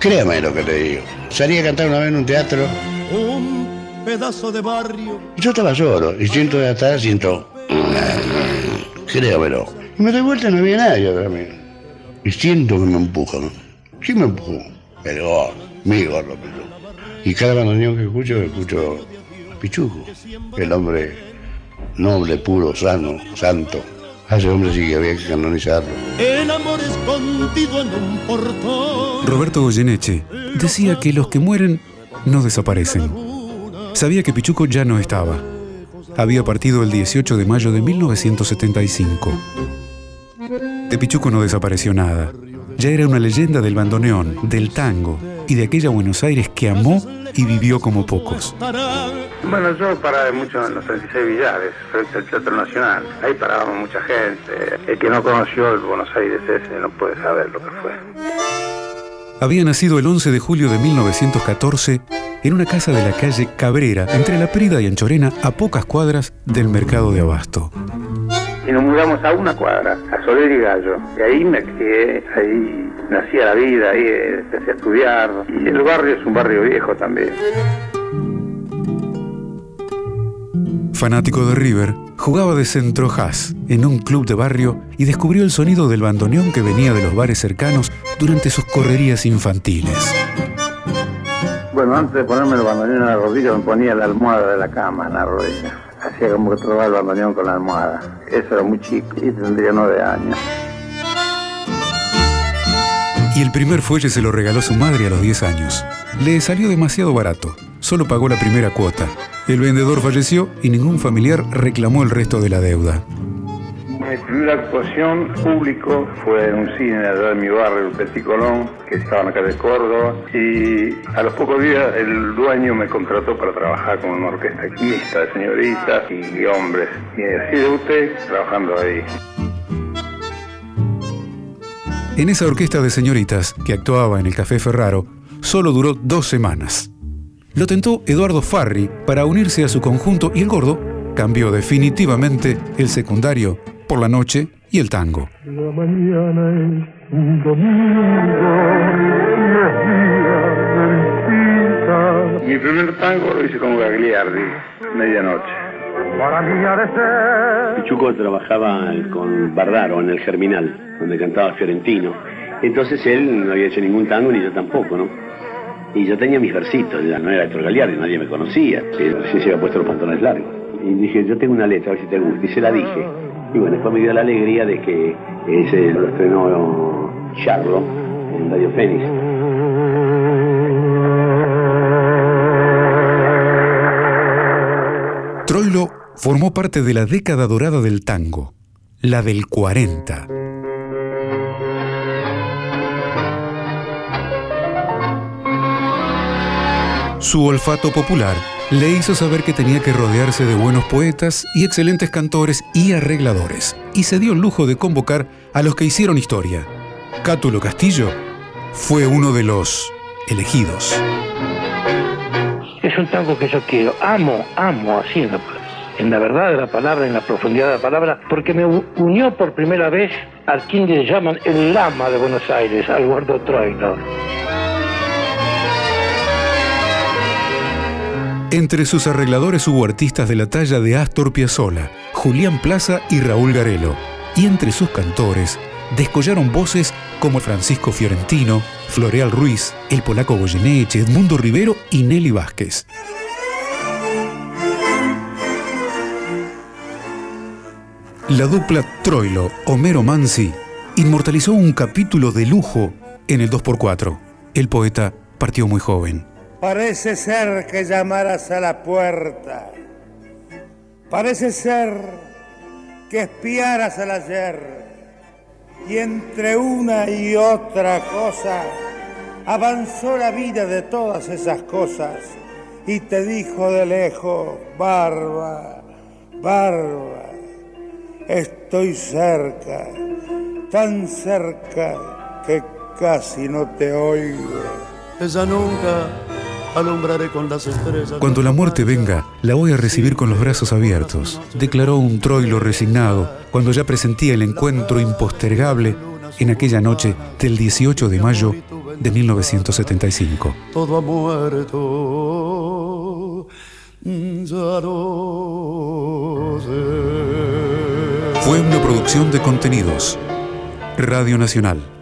Créame lo que te digo. Salí a cantar una vez en un teatro. Un pedazo de barrio. Yo estaba solo y siento de atrás, siento. Créamelo. Y me doy vuelta y no había nadie atrás mío. Y siento que me empujan. Sí me empujó. Pero mi gordo. Y cada bandoneón que escucho, escucho a Pichuco. El hombre noble, puro, sano, santo. A ese hombre sí que había que canonizarlo. El amor escondido en un portón. Roberto Goyeneche decía que los que mueren no desaparecen. Sabía que Pichuco ya no estaba. Había partido el 18 de mayo de 1975. De Pichuco no desapareció nada. Ya era una leyenda del bandoneón, del tango y de aquella Buenos Aires que amó y vivió como pocos. Bueno, yo paraba mucho en los 36 Villares, frente al Teatro Nacional. Ahí parábamos mucha gente. El que no conoció el Buenos Aires ese no puede saber lo que fue. Había nacido el 11 de julio de 1914 en una casa de la calle Cabrera, entre La Prida y Anchorena, a pocas cuadras del mercado de Abasto. Y nos mudamos a una cuadra, a Soler y Gallo. Y ahí me crié, ahí nacía la vida, ahí empecé a estudiar. Y el barrio es un barrio viejo también. Fanático de River, jugaba de centrojaz en un club de barrio y descubrió el sonido del bandoneón que venía de los bares cercanos durante sus correrías infantiles. Bueno, antes de ponerme el bandoneón en la rodilla, me ponía la almohada de la cama en la rodilla. Hacía como que trababa el bandoneón con la almohada. Eso era muy chico y tendría nueve años. Y el primer fuelle se lo regaló su madre a los 10 años. Le salió demasiado barato, solo pagó la primera cuota. El vendedor falleció y ningún familiar reclamó el resto de la deuda. Mi primera actuación público fue en un cine de mi barrio, el Petit Colón, que estaba la calle Córdoba. Y a los pocos días el dueño me contrató para trabajar con una orquesta mixta de señoritas y hombres. Y así debuté trabajando ahí. En esa orquesta de señoritas que actuaba en el Café Ferraro, solo duró dos semanas. Lo tentó Eduardo Farri para unirse a su conjunto y el gordo cambió definitivamente el secundario por la noche y el tango. La mañana es un domingo, Mi primer tango lo hice con Gagliardi, medianoche. Para mí Pichuco trabajaba con Bardaro en el Germinal, donde cantaba Fiorentino. Entonces él no había hecho ningún tango ni yo tampoco, ¿no? Y yo tenía mis versitos, ya no era Héctor Galiardi, nadie me conocía, recién se había puesto los pantalones largos. Y dije, yo tengo una letra, a ver si te gusta, y se la dije. Y bueno, después me dio la alegría de que ese lo estrenó Charlo en Radio Fénix. Troilo formó parte de la década dorada del tango, la del 40. Su olfato popular le hizo saber que tenía que rodearse de buenos poetas y excelentes cantores y arregladores, y se dio el lujo de convocar a los que hicieron historia. Cátulo Castillo fue uno de los elegidos. Es un tango que yo quiero. Amo, amo, así en la, en la verdad de la palabra, en la profundidad de la palabra, porque me unió por primera vez al quien le llaman el lama de Buenos Aires, al gordo Troilo. Entre sus arregladores hubo artistas de la talla de Astor Piazzolla, Julián Plaza y Raúl Garelo. Y entre sus cantores descollaron voces como Francisco Fiorentino, Floreal Ruiz, el polaco Goyeneche, Edmundo Rivero y Nelly Vázquez. La dupla Troilo, Homero Mansi, inmortalizó un capítulo de lujo en el 2x4. El poeta partió muy joven. Parece ser que llamaras a la puerta. Parece ser que espiaras al ayer. Y entre una y otra cosa avanzó la vida de todas esas cosas y te dijo de lejos, barba, barba, estoy cerca, tan cerca que casi no te oigo. Ella nunca alumbraré con las estrellas. Cuando la muerte venga, la voy a recibir con los brazos abiertos, declaró un troilo resignado cuando ya presentía el encuentro impostergable en aquella noche del 18 de mayo de 1975. Todo ha muerto. Fue una producción de contenidos. Radio Nacional.